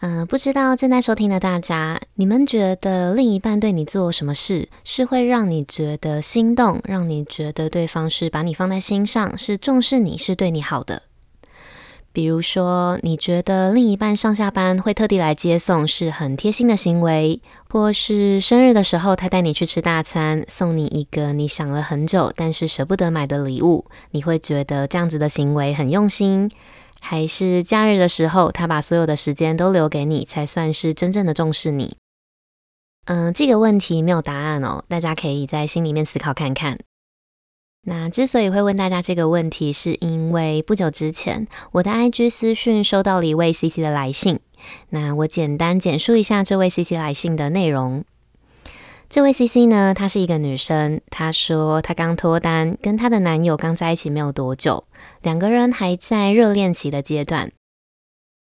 嗯、呃，不知道正在收听的大家，你们觉得另一半对你做什么事是会让你觉得心动，让你觉得对方是把你放在心上，是重视你，是对你好的？比如说，你觉得另一半上下班会特地来接送，是很贴心的行为，或是生日的时候他带你去吃大餐，送你一个你想了很久但是舍不得买的礼物，你会觉得这样子的行为很用心？还是假日的时候，他把所有的时间都留给你，才算是真正的重视你。嗯，这个问题没有答案哦，大家可以在心里面思考看看。那之所以会问大家这个问题，是因为不久之前，我的 IG 私讯收到了一位 CC 的来信。那我简单简述一下这位 CC 来信的内容。这位 CC 呢，她是一个女生。她说她刚脱单，跟她的男友刚在一起没有多久，两个人还在热恋期的阶段。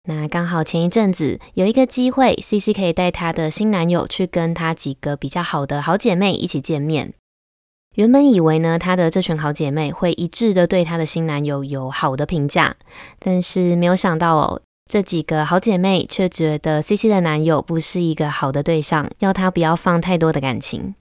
那刚好前一阵子有一个机会，CC 可以带她的新男友去跟她几个比较好的好姐妹一起见面。原本以为呢，她的这群好姐妹会一致的对她的新男友有好的评价，但是没有想到哦。这几个好姐妹却觉得 CC 的男友不是一个好的对象，要她不要放太多的感情。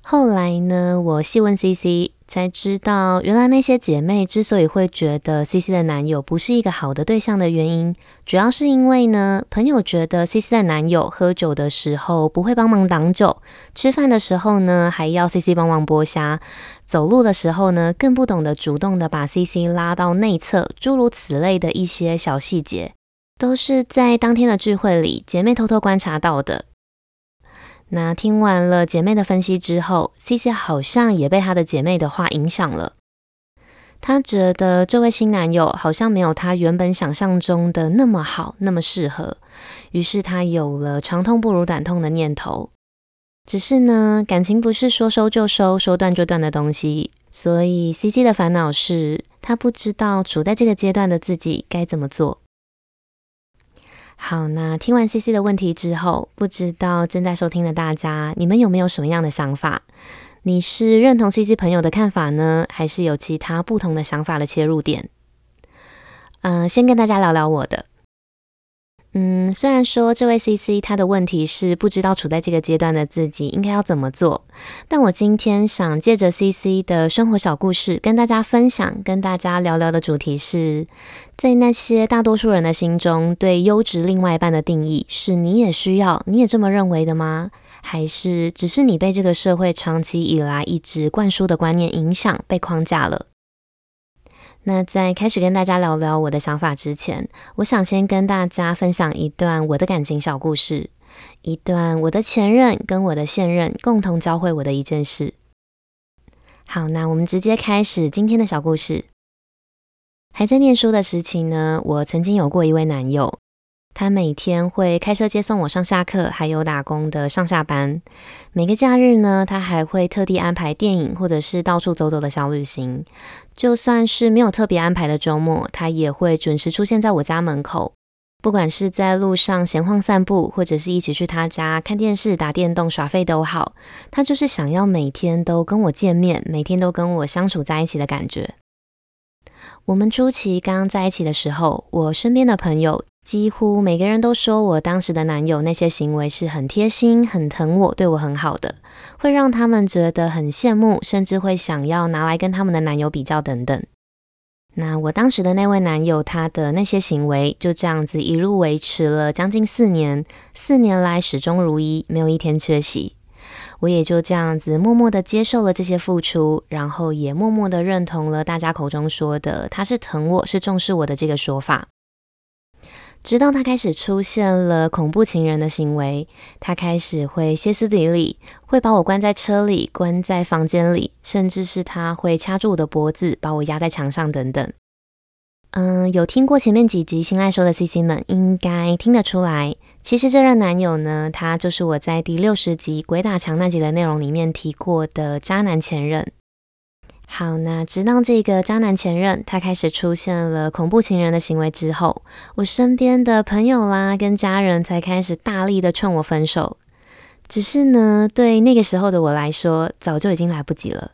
后来呢，我细问 CC，才知道原来那些姐妹之所以会觉得 CC 的男友不是一个好的对象的原因，主要是因为呢，朋友觉得 CC 的男友喝酒的时候不会帮忙挡酒，吃饭的时候呢还要 CC 帮忙剥虾，走路的时候呢更不懂得主动的把 CC 拉到内侧，诸如此类的一些小细节，都是在当天的聚会里姐妹偷偷观察到的。那听完了姐妹的分析之后，CC 好像也被她的姐妹的话影响了。她觉得这位新男友好像没有她原本想象中的那么好，那么适合。于是她有了长痛不如短痛的念头。只是呢，感情不是说收就收，说断就断的东西。所以 CC 的烦恼是，她不知道处在这个阶段的自己该怎么做。好，那听完 CC 的问题之后，不知道正在收听的大家，你们有没有什么样的想法？你是认同 CC 朋友的看法呢，还是有其他不同的想法的切入点？嗯、先跟大家聊聊我的。嗯，虽然说这位 CC 他的问题是不知道处在这个阶段的自己应该要怎么做，但我今天想借着 CC 的生活小故事跟大家分享，跟大家聊聊的主题是，在那些大多数人的心中，对优质另外一半的定义是你也需要，你也这么认为的吗？还是只是你被这个社会长期以来一直灌输的观念影响，被框架了？那在开始跟大家聊聊我的想法之前，我想先跟大家分享一段我的感情小故事，一段我的前任跟我的现任共同教会我的一件事。好，那我们直接开始今天的小故事。还在念书的时期呢，我曾经有过一位男友。他每天会开车接送我上下课，还有打工的上下班。每个假日呢，他还会特地安排电影或者是到处走走的小旅行。就算是没有特别安排的周末，他也会准时出现在我家门口。不管是在路上闲晃散步，或者是一起去他家看电视、打电动、耍废都好，他就是想要每天都跟我见面，每天都跟我相处在一起的感觉。我们初期刚刚在一起的时候，我身边的朋友几乎每个人都说我当时的男友那些行为是很贴心、很疼我、对我很好的，会让他们觉得很羡慕，甚至会想要拿来跟他们的男友比较等等。那我当时的那位男友，他的那些行为就这样子一路维持了将近四年，四年来始终如一，没有一天缺席。我也就这样子默默的接受了这些付出，然后也默默的认同了大家口中说的他是疼我，是重视我的这个说法。直到他开始出现了恐怖情人的行为，他开始会歇斯底里，会把我关在车里，关在房间里，甚至是他会掐住我的脖子，把我压在墙上等等。嗯，有听过前面几集《新爱说》的 CC 们，应该听得出来。其实这任男友呢，他就是我在第六十集《鬼打墙》那集的内容里面提过的渣男前任。好，那直到这个渣男前任他开始出现了恐怖情人的行为之后，我身边的朋友啦跟家人才开始大力的劝我分手。只是呢，对那个时候的我来说，早就已经来不及了。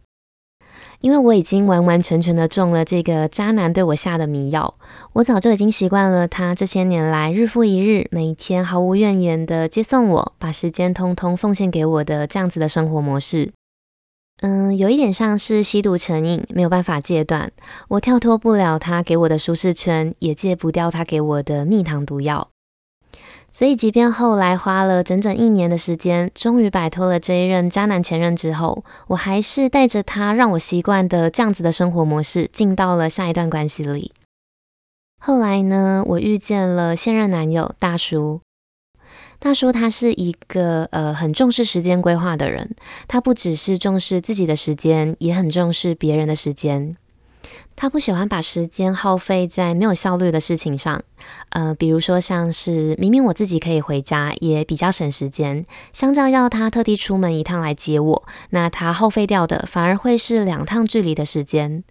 因为我已经完完全全的中了这个渣男对我下的迷药，我早就已经习惯了他这些年来日复一日，每天毫无怨言的接送我，把时间通通奉献给我的这样子的生活模式。嗯，有一点像是吸毒成瘾，没有办法戒断。我跳脱不了他给我的舒适圈，也戒不掉他给我的蜜糖毒药。所以，即便后来花了整整一年的时间，终于摆脱了这一任渣男前任之后，我还是带着他让我习惯的这样子的生活模式，进到了下一段关系里。后来呢，我遇见了现任男友大叔。大叔他是一个呃很重视时间规划的人，他不只是重视自己的时间，也很重视别人的时间。他不喜欢把时间耗费在没有效率的事情上，呃，比如说像是明明我自己可以回家，也比较省时间，相较要他特地出门一趟来接我，那他耗费掉的反而会是两趟距离的时间。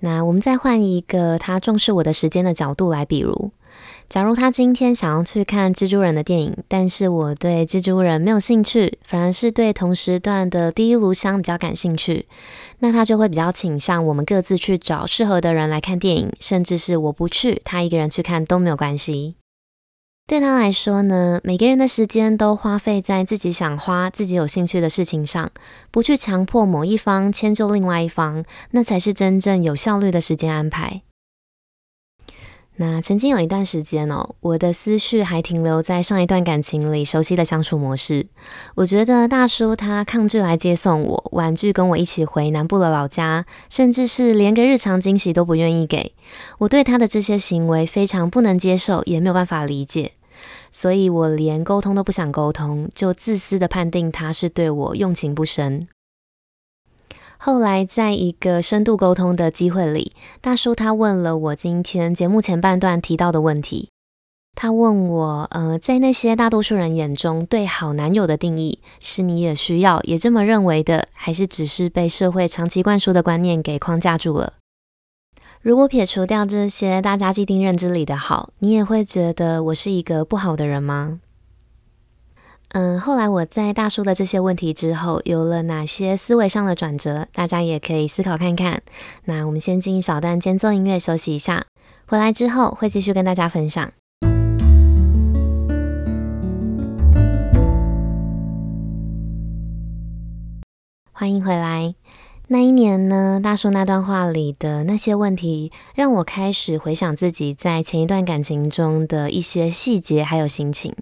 那我们再换一个他重视我的时间的角度来，比如。假如他今天想要去看蜘蛛人的电影，但是我对蜘蛛人没有兴趣，反而是对同时段的第一炉香比较感兴趣，那他就会比较倾向我们各自去找适合的人来看电影，甚至是我不去，他一个人去看都没有关系。对他来说呢，每个人的时间都花费在自己想花、自己有兴趣的事情上，不去强迫某一方迁就另外一方，那才是真正有效率的时间安排。那曾经有一段时间哦，我的思绪还停留在上一段感情里熟悉的相处模式。我觉得大叔他抗拒来接送我，婉拒跟我一起回南部的老家，甚至是连个日常惊喜都不愿意给。我对他的这些行为非常不能接受，也没有办法理解，所以我连沟通都不想沟通，就自私的判定他是对我用情不深。后来，在一个深度沟通的机会里，大叔他问了我今天节目前半段提到的问题。他问我，呃，在那些大多数人眼中，对好男友的定义，是你也需要也这么认为的，还是只是被社会长期灌输的观念给框架住了？如果撇除掉这些大家既定认知里的好，你也会觉得我是一个不好的人吗？嗯，后来我在大叔的这些问题之后，有了哪些思维上的转折？大家也可以思考看看。那我们先进一小段间奏音乐休息一下，回来之后会继续跟大家分享。欢迎回来。那一年呢，大叔那段话里的那些问题，让我开始回想自己在前一段感情中的一些细节，还有心情。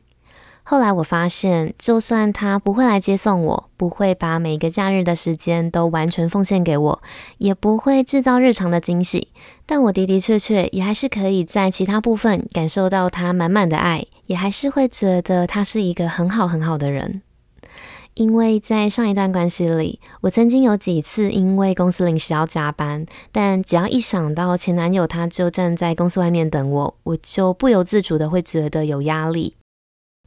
后来我发现，就算他不会来接送我，不会把每个假日的时间都完全奉献给我，也不会制造日常的惊喜，但我的的确确也还是可以在其他部分感受到他满满的爱，也还是会觉得他是一个很好很好的人。因为在上一段关系里，我曾经有几次因为公司临时要加班，但只要一想到前男友他就站在公司外面等我，我就不由自主的会觉得有压力。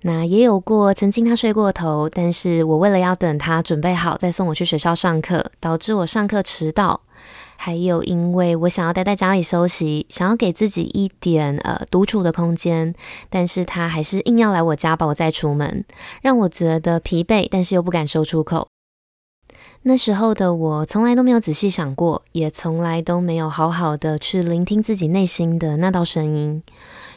那也有过，曾经他睡过头，但是我为了要等他准备好再送我去学校上课，导致我上课迟到。还有因为我想要待在家里休息，想要给自己一点呃独处的空间，但是他还是硬要来我家把我再出门，让我觉得疲惫，但是又不敢说出口。那时候的我从来都没有仔细想过，也从来都没有好好的去聆听自己内心的那道声音。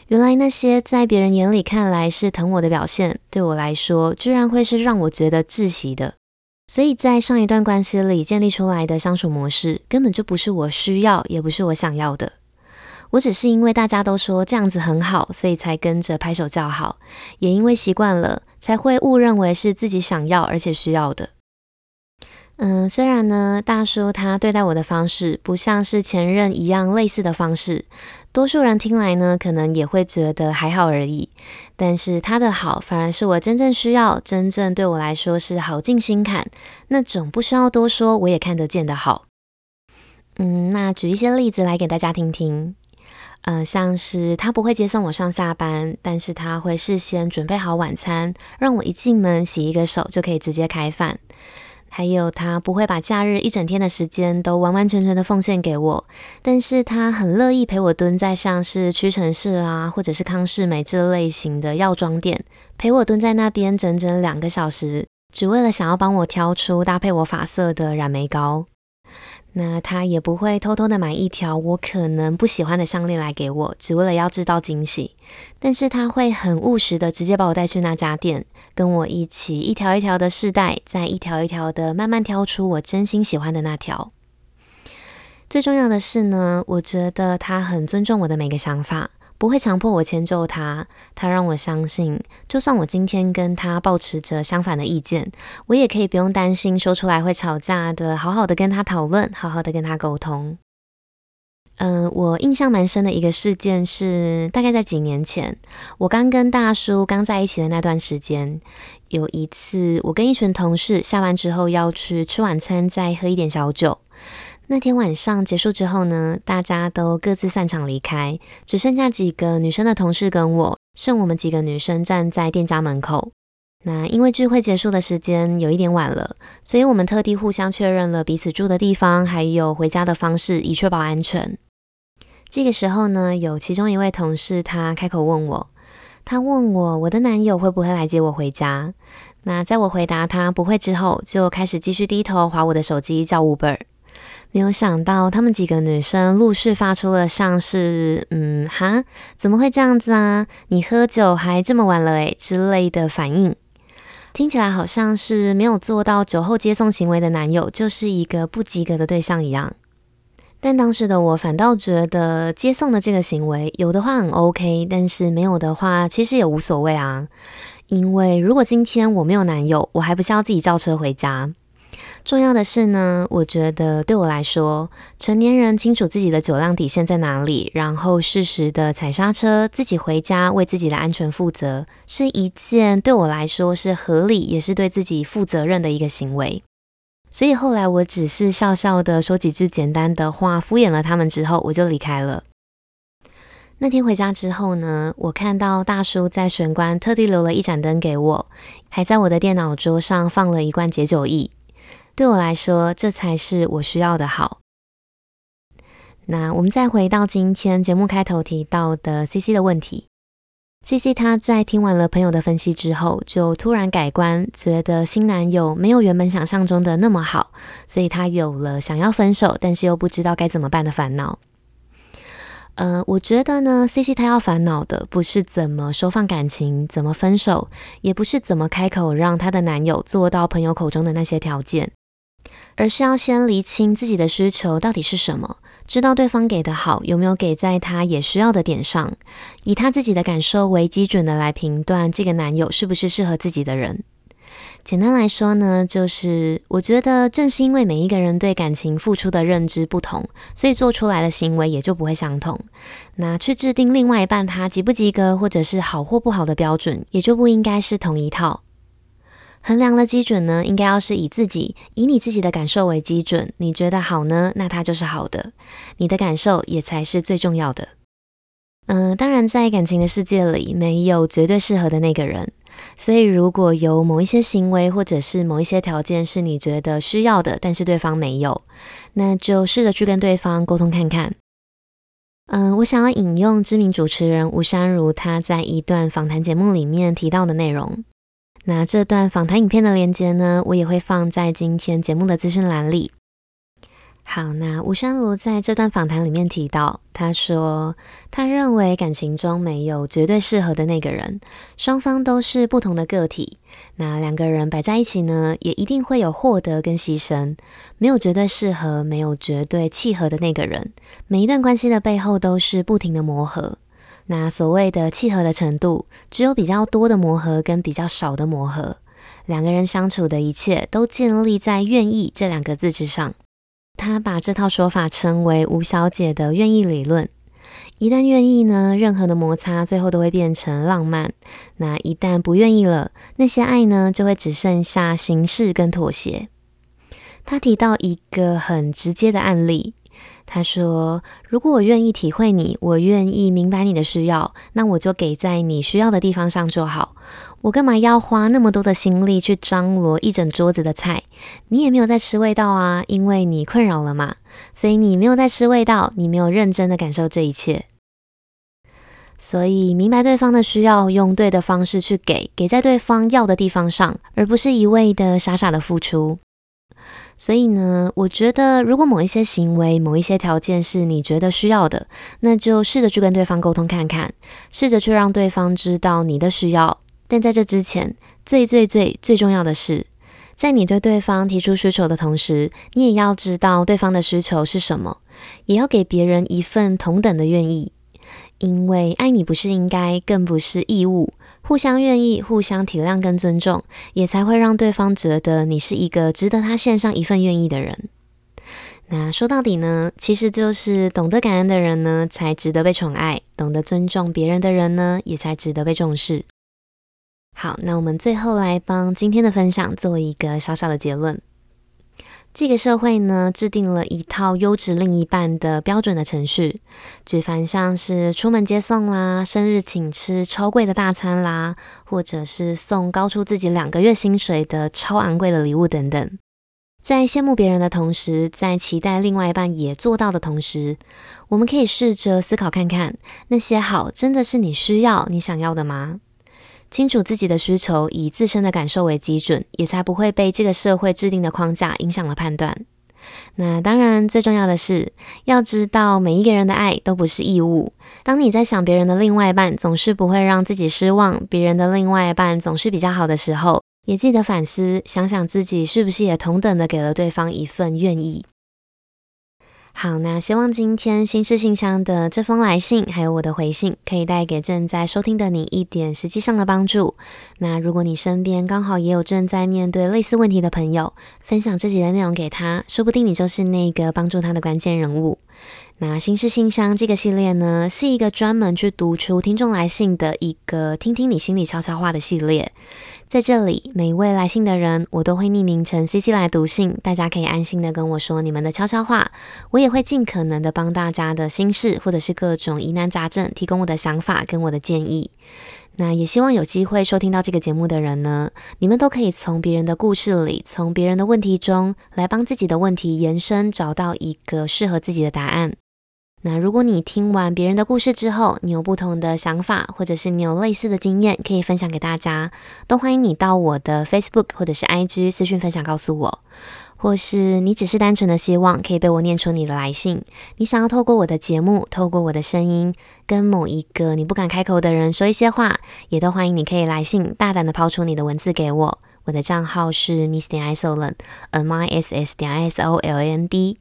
原来那些在别人眼里看来是疼我的表现，对我来说居然会是让我觉得窒息的。所以在上一段关系里建立出来的相处模式，根本就不是我需要，也不是我想要的。我只是因为大家都说这样子很好，所以才跟着拍手叫好，也因为习惯了，才会误认为是自己想要而且需要的。嗯，虽然呢，大叔他对待我的方式不像是前任一样类似的方式。多数人听来呢，可能也会觉得还好而已。但是他的好，反而是我真正需要，真正对我来说是好进心坎，那种不需要多说，我也看得见的好。嗯，那举一些例子来给大家听听。呃，像是他不会接送我上下班，但是他会事先准备好晚餐，让我一进门洗一个手就可以直接开饭。还有他不会把假日一整天的时间都完完全全的奉献给我，但是他很乐意陪我蹲在像是屈臣氏啊，或者是康士美这类型的药妆店，陪我蹲在那边整整两个小时，只为了想要帮我挑出搭配我发色的染眉膏。那他也不会偷偷的买一条我可能不喜欢的项链来给我，只为了要制造惊喜。但是他会很务实的直接把我带去那家店，跟我一起一条一条的试戴，再一条一条的慢慢挑出我真心喜欢的那条。最重要的是呢，我觉得他很尊重我的每个想法。不会强迫我迁就他，他让我相信，就算我今天跟他抱持着相反的意见，我也可以不用担心说出来会吵架的，好好的跟他讨论，好好的跟他沟通。嗯、我印象蛮深的一个事件是，大概在几年前，我刚跟大叔刚在一起的那段时间，有一次我跟一群同事下班之后要去吃晚餐，再喝一点小酒。那天晚上结束之后呢，大家都各自散场离开，只剩下几个女生的同事跟我，剩我们几个女生站在店家门口。那因为聚会结束的时间有一点晚了，所以我们特地互相确认了彼此住的地方，还有回家的方式，以确保安全。这个时候呢，有其中一位同事他开口问我，他问我我的男友会不会来接我回家？那在我回答他不会之后，就开始继续低头划我的手机叫 Uber。没有想到，她们几个女生陆续发出了像是“嗯哈，怎么会这样子啊？你喝酒还这么晚了诶”之类的反应，听起来好像是没有做到酒后接送行为的男友就是一个不及格的对象一样。但当时的我反倒觉得接送的这个行为有的话很 OK，但是没有的话其实也无所谓啊。因为如果今天我没有男友，我还不是要自己叫车回家？重要的是呢，我觉得对我来说，成年人清楚自己的酒量底线在哪里，然后适时的踩刹车，自己回家为自己的安全负责，是一件对我来说是合理，也是对自己负责任的一个行为。所以后来我只是笑笑的说几句简单的话，敷衍了他们之后，我就离开了。那天回家之后呢，我看到大叔在玄关特地留了一盏灯给我，还在我的电脑桌上放了一罐解酒液。对我来说，这才是我需要的好。那我们再回到今天节目开头提到的 CC 的问题，CC 她在听完了朋友的分析之后，就突然改观，觉得新男友没有原本想象中的那么好，所以她有了想要分手，但是又不知道该怎么办的烦恼。呃，我觉得呢，CC 她要烦恼的不是怎么收放感情，怎么分手，也不是怎么开口让她的男友做到朋友口中的那些条件。而是要先厘清自己的需求到底是什么，知道对方给的好有没有给在他也需要的点上，以他自己的感受为基准的来评断这个男友是不是适合自己的人。简单来说呢，就是我觉得正是因为每一个人对感情付出的认知不同，所以做出来的行为也就不会相同。那去制定另外一半他及不及格，或者是好或不好的标准，也就不应该是同一套。衡量的基准呢，应该要是以自己，以你自己的感受为基准。你觉得好呢，那它就是好的。你的感受也才是最重要的。嗯、当然，在感情的世界里，没有绝对适合的那个人。所以，如果有某一些行为或者是某一些条件是你觉得需要的，但是对方没有，那就试着去跟对方沟通看看。嗯、我想要引用知名主持人吴珊如她在一段访谈节目里面提到的内容。那这段访谈影片的链接呢，我也会放在今天节目的资讯栏里。好，那吴山如在这段访谈里面提到，他说他认为感情中没有绝对适合的那个人，双方都是不同的个体。那两个人摆在一起呢，也一定会有获得跟牺牲，没有绝对适合，没有绝对契合的那个人。每一段关系的背后都是不停的磨合。那所谓的契合的程度，只有比较多的磨合跟比较少的磨合。两个人相处的一切都建立在“愿意”这两个字之上。他把这套说法称为吴小姐的愿意理论。一旦愿意呢，任何的摩擦最后都会变成浪漫。那一旦不愿意了，那些爱呢，就会只剩下形式跟妥协。他提到一个很直接的案例。他说：“如果我愿意体会你，我愿意明白你的需要，那我就给在你需要的地方上就好。我干嘛要花那么多的心力去张罗一整桌子的菜？你也没有在吃味道啊，因为你困扰了嘛。所以你没有在吃味道，你没有认真的感受这一切。所以明白对方的需要，用对的方式去给，给在对方要的地方上，而不是一味的傻傻的付出。”所以呢，我觉得如果某一些行为、某一些条件是你觉得需要的，那就试着去跟对方沟通看看，试着去让对方知道你的需要。但在这之前，最最最最重要的是，在你对对方提出需求的同时，你也要知道对方的需求是什么，也要给别人一份同等的愿意。因为爱你不是应该，更不是义务。互相愿意、互相体谅跟尊重，也才会让对方觉得你是一个值得他献上一份愿意的人。那说到底呢，其实就是懂得感恩的人呢，才值得被宠爱；懂得尊重别人的人呢，也才值得被重视。好，那我们最后来帮今天的分享做一个小小的结论。这个社会呢，制定了一套优质另一半的标准的程序，举凡像是出门接送啦、生日请吃超贵的大餐啦，或者是送高出自己两个月薪水的超昂贵的礼物等等。在羡慕别人的同时，在期待另外一半也做到的同时，我们可以试着思考看看，那些好真的是你需要、你想要的吗？清楚自己的需求，以自身的感受为基准，也才不会被这个社会制定的框架影响了判断。那当然，最重要的是要知道，每一个人的爱都不是义务。当你在想别人的另外一半总是不会让自己失望，别人的另外一半总是比较好的时候，也记得反思，想想自己是不是也同等的给了对方一份愿意。好，那希望今天心事信箱的这封来信，还有我的回信，可以带给正在收听的你一点实际上的帮助。那如果你身边刚好也有正在面对类似问题的朋友，分享自己的内容给他，说不定你就是那个帮助他的关键人物。那心事信箱这个系列呢，是一个专门去读出听众来信的一个听听你心里悄悄话的系列。在这里，每一位来信的人，我都会匿名成 CC 来读信，大家可以安心的跟我说你们的悄悄话，我也会尽可能的帮大家的心事或者是各种疑难杂症提供我的想法跟我的建议。那也希望有机会收听到这个节目的人呢，你们都可以从别人的故事里，从别人的问题中来帮自己的问题延伸，找到一个适合自己的答案。那如果你听完别人的故事之后，你有不同的想法，或者是你有类似的经验可以分享给大家，都欢迎你到我的 Facebook 或者是 IG 私讯分享告诉我，或是你只是单纯的希望可以被我念出你的来信，你想要透过我的节目，透过我的声音，跟某一个你不敢开口的人说一些话，也都欢迎你可以来信，大胆的抛出你的文字给我，我的账号是 Miss 点 Isoland，M I S S 点 I S O L A N D。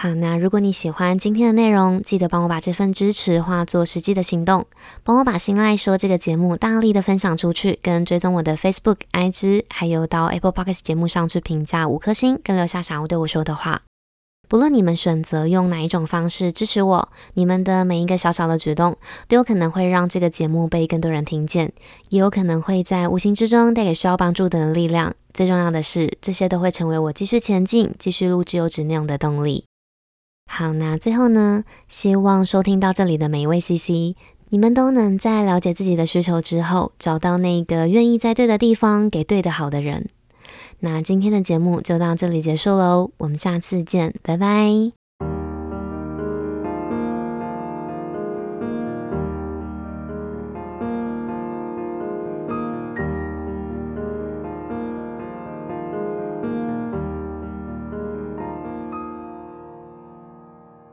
好，那如果你喜欢今天的内容，记得帮我把这份支持化作实际的行动，帮我把心赖说这个节目大力的分享出去，跟追踪我的 Facebook、IG，还有到 Apple Podcast 节目上去评价五颗星，跟留下想要对我说的话。不论你们选择用哪一种方式支持我，你们的每一个小小的举动，都有可能会让这个节目被更多人听见，也有可能会在无形之中带给需要帮助的力量。最重要的是，这些都会成为我继续前进、继续录制优质内容的动力。好，那最后呢，希望收听到这里的每一位 CC，你们都能在了解自己的需求之后，找到那个愿意在对的地方给对的好的人。那今天的节目就到这里结束喽，我们下次见，拜拜。